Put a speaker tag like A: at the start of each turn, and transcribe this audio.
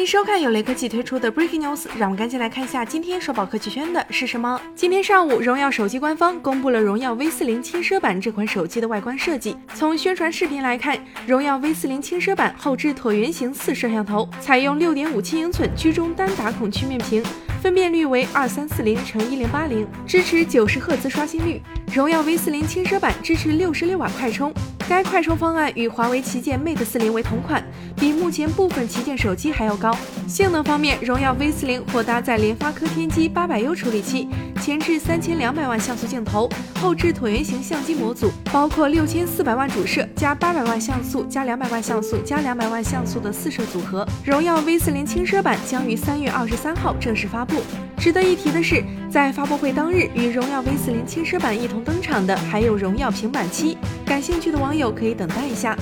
A: 欢迎收看由雷科技推出的 Breaking News，让我们赶紧来看一下今天首宝科技圈的是什么。今天上午，荣耀手机官方公布了荣耀 V 四零轻奢版这款手机的外观设计。从宣传视频来看，荣耀 V 四零轻奢版后置椭圆形四摄像头，采用六点五七英寸居中单打孔曲面屏。分辨率为二三四零乘一零八零，支持九十赫兹刷新率。荣耀 V 四零轻奢版支持六十六瓦快充，该快充方案与华为旗舰 Mate 四零为同款，比目前部分旗舰手机还要高。性能方面，荣耀 V 四零或搭载联发科天玑八百 U 处理器，前置三千两百万像素镜头，后置椭圆形相机模组，包括六千四百万主摄加八百万像素加两百万像素加两百万像素的四摄组合。荣耀 V 四零轻奢版将于三月二十三号正式发布。值得一提的是，在发布会当日，与荣耀 V 四零轻奢版一同登场的还有荣耀平板七。感兴趣的网友可以等待一下。